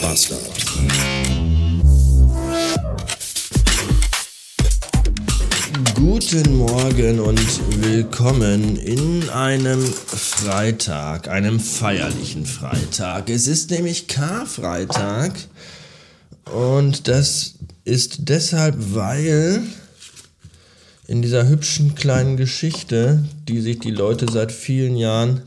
Bastard. Guten Morgen und willkommen in einem Freitag, einem feierlichen Freitag. Es ist nämlich Karfreitag und das ist deshalb, weil in dieser hübschen kleinen Geschichte, die sich die Leute seit vielen Jahren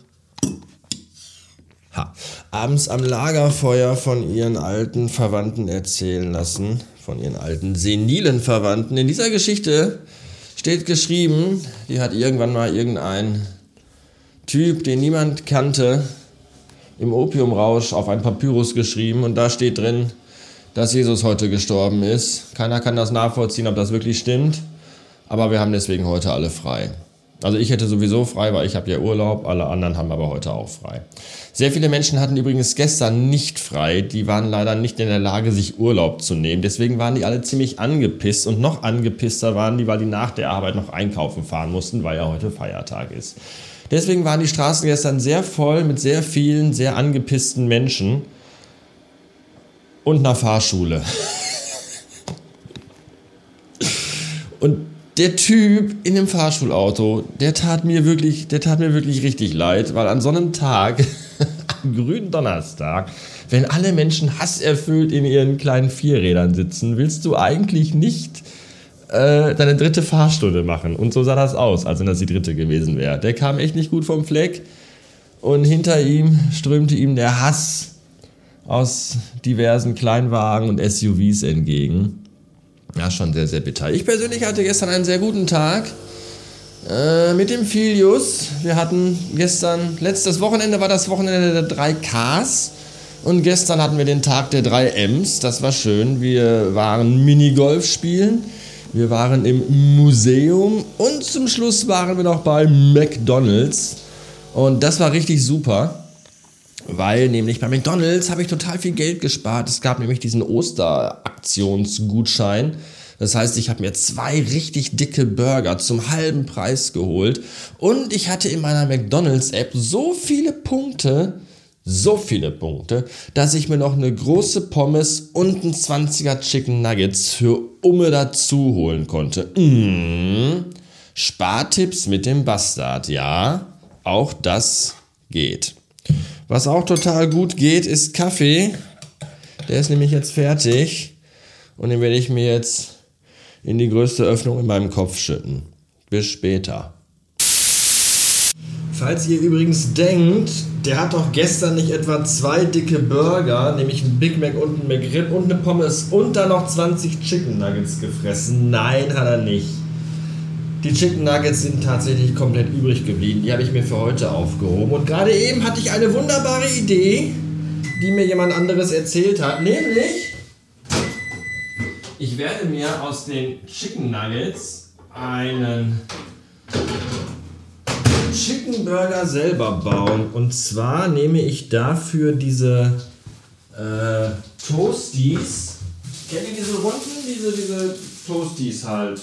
ha, abends am Lagerfeuer von ihren alten Verwandten erzählen lassen, von ihren alten senilen Verwandten. In dieser Geschichte steht geschrieben, die hat irgendwann mal irgendein Typ, den niemand kannte, im Opiumrausch auf ein Papyrus geschrieben und da steht drin, dass Jesus heute gestorben ist. Keiner kann das nachvollziehen, ob das wirklich stimmt, aber wir haben deswegen heute alle frei. Also ich hätte sowieso frei, weil ich habe ja Urlaub, alle anderen haben aber heute auch frei. Sehr viele Menschen hatten übrigens gestern nicht frei, die waren leider nicht in der Lage, sich Urlaub zu nehmen. Deswegen waren die alle ziemlich angepisst und noch angepisster waren die, weil die nach der Arbeit noch einkaufen fahren mussten, weil ja heute Feiertag ist. Deswegen waren die Straßen gestern sehr voll mit sehr vielen, sehr angepissten Menschen und einer Fahrschule. und der Typ in dem Fahrschulauto, der tat mir wirklich, der tat mir wirklich richtig leid, weil an so einem Tag, am grünen Donnerstag, wenn alle Menschen hasserfüllt in ihren kleinen Vierrädern sitzen, willst du eigentlich nicht äh, deine dritte Fahrstunde machen. Und so sah das aus, als wenn das die dritte gewesen wäre. Der kam echt nicht gut vom Fleck und hinter ihm strömte ihm der Hass aus diversen Kleinwagen und SUVs entgegen. Ja, schon sehr, sehr bitter. Ich persönlich hatte gestern einen sehr guten Tag äh, mit dem Filius. Wir hatten gestern, letztes Wochenende war das Wochenende der 3 Ks und gestern hatten wir den Tag der 3 Ms. Das war schön. Wir waren Minigolf spielen, wir waren im Museum und zum Schluss waren wir noch bei McDonald's. Und das war richtig super. Weil nämlich bei McDonalds habe ich total viel Geld gespart. Es gab nämlich diesen Osteraktionsgutschein. Das heißt, ich habe mir zwei richtig dicke Burger zum halben Preis geholt. Und ich hatte in meiner McDonalds-App so viele Punkte, so viele Punkte, dass ich mir noch eine große Pommes und ein 20er Chicken Nuggets für Umme dazu holen konnte. Mmh. Spartipps mit dem Bastard, ja, auch das geht. Was auch total gut geht, ist Kaffee. Der ist nämlich jetzt fertig. Und den werde ich mir jetzt in die größte Öffnung in meinem Kopf schütten. Bis später. Falls ihr übrigens denkt, der hat doch gestern nicht etwa zwei dicke Burger, nämlich ein Big Mac und ein McRib und eine Pommes und dann noch 20 Chicken Nuggets gefressen. Nein, hat er nicht. Die Chicken Nuggets sind tatsächlich komplett übrig geblieben. Die habe ich mir für heute aufgehoben. Und gerade eben hatte ich eine wunderbare Idee, die mir jemand anderes erzählt hat. Nämlich, ich werde mir aus den Chicken Nuggets einen Chicken Burger selber bauen. Und zwar nehme ich dafür diese äh, Toasties. Kennt ihr diese Runden? Diese, diese Toasties halt.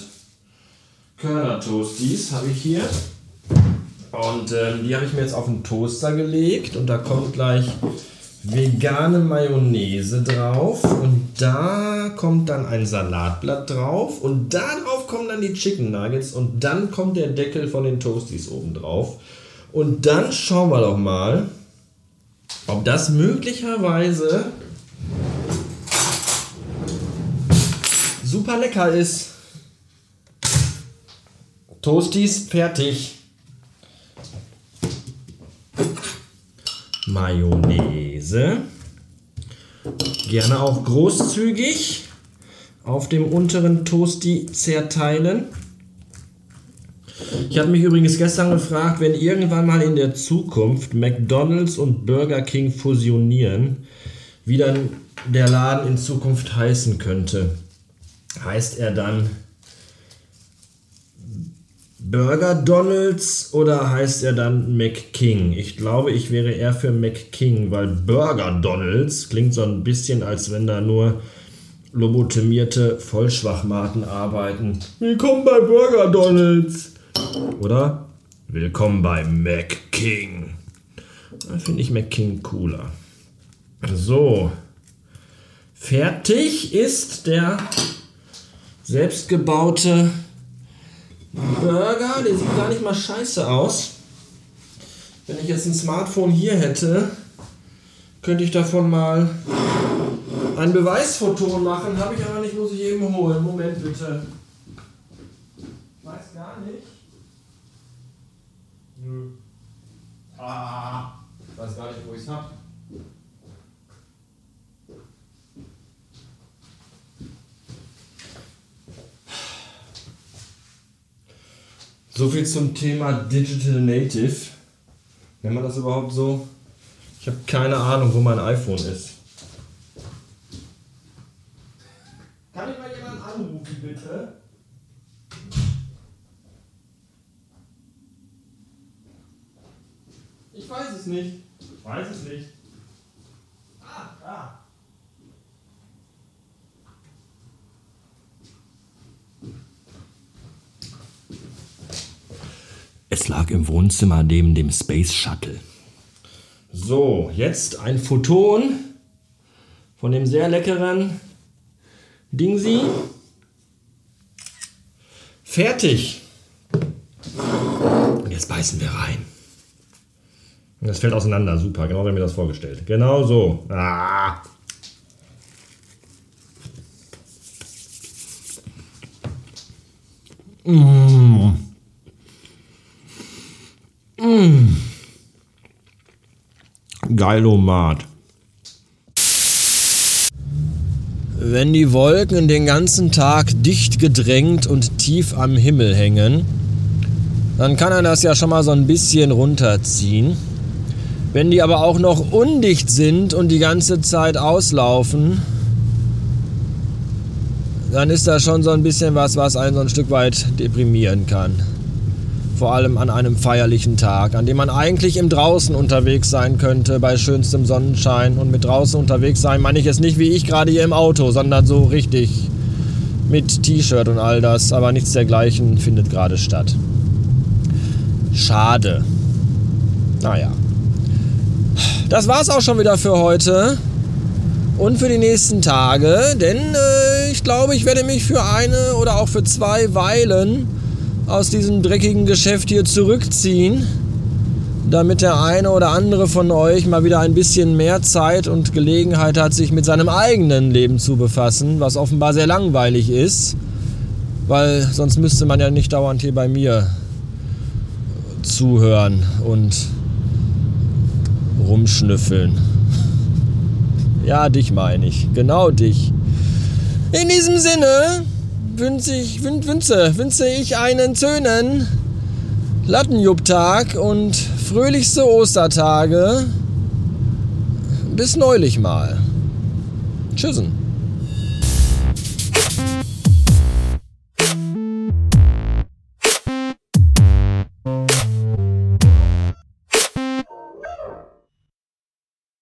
Körner-Toasties habe ich hier. Und ähm, die habe ich mir jetzt auf den Toaster gelegt und da kommt gleich vegane Mayonnaise drauf und da kommt dann ein Salatblatt drauf und da drauf kommen dann die Chicken Nuggets und dann kommt der Deckel von den Toasties oben drauf. Und dann schauen wir doch mal, ob das möglicherweise super lecker ist. Toasties fertig. Mayonnaise. Gerne auch großzügig auf dem unteren Toasty zerteilen. Ich habe mich übrigens gestern gefragt, wenn irgendwann mal in der Zukunft McDonald's und Burger King fusionieren, wie dann der Laden in Zukunft heißen könnte. Heißt er dann Burger Donalds oder heißt er dann McKing? Ich glaube, ich wäre eher für McKing, weil Burger Donalds klingt so ein bisschen, als wenn da nur lobotomierte Vollschwachmaten arbeiten. Willkommen bei Burger Donalds. Oder? Willkommen bei McKing. Da finde ich McKing cooler. So. Fertig ist der selbstgebaute Burger. Der sieht gar nicht mal scheiße aus. Wenn ich jetzt ein Smartphone hier hätte, könnte ich davon mal ein Beweisfoto machen. Habe ich aber nicht, muss ich eben holen. Moment bitte. Weiß gar nicht. Nö. Ah, weiß gar nicht, wo ich es habe. So viel zum Thema Digital Native. Nennt man das überhaupt so? Ich habe keine Ahnung, wo mein iPhone ist. Kann ich mal jemanden anrufen, bitte? Ich weiß es nicht. Ich weiß es nicht. Es lag im Wohnzimmer neben dem Space Shuttle. So, jetzt ein Photon von dem sehr leckeren Dingsi. Fertig. Und jetzt beißen wir rein. Das fällt auseinander, super, genau wie mir das vorgestellt. Genau so. Ah. Mmh. Mmh. Geilomat. Wenn die Wolken den ganzen Tag dicht gedrängt und tief am Himmel hängen, dann kann er das ja schon mal so ein bisschen runterziehen. Wenn die aber auch noch undicht sind und die ganze Zeit auslaufen, dann ist das schon so ein bisschen was, was einen so ein Stück weit deprimieren kann vor allem an einem feierlichen Tag, an dem man eigentlich im Draußen unterwegs sein könnte, bei schönstem Sonnenschein. Und mit draußen unterwegs sein meine ich jetzt nicht wie ich gerade hier im Auto, sondern so richtig mit T-Shirt und all das. Aber nichts dergleichen findet gerade statt. Schade. Naja. Das war's auch schon wieder für heute und für die nächsten Tage, denn äh, ich glaube, ich werde mich für eine oder auch für zwei Weilen aus diesem dreckigen Geschäft hier zurückziehen, damit der eine oder andere von euch mal wieder ein bisschen mehr Zeit und Gelegenheit hat, sich mit seinem eigenen Leben zu befassen, was offenbar sehr langweilig ist, weil sonst müsste man ja nicht dauernd hier bei mir zuhören und rumschnüffeln. Ja, dich meine ich. Genau dich. In diesem Sinne wünsche ich, wünsche, wünsche ich einen schönen Lattenjubtag und fröhlichste Ostertage. Bis neulich mal. Tschüssen.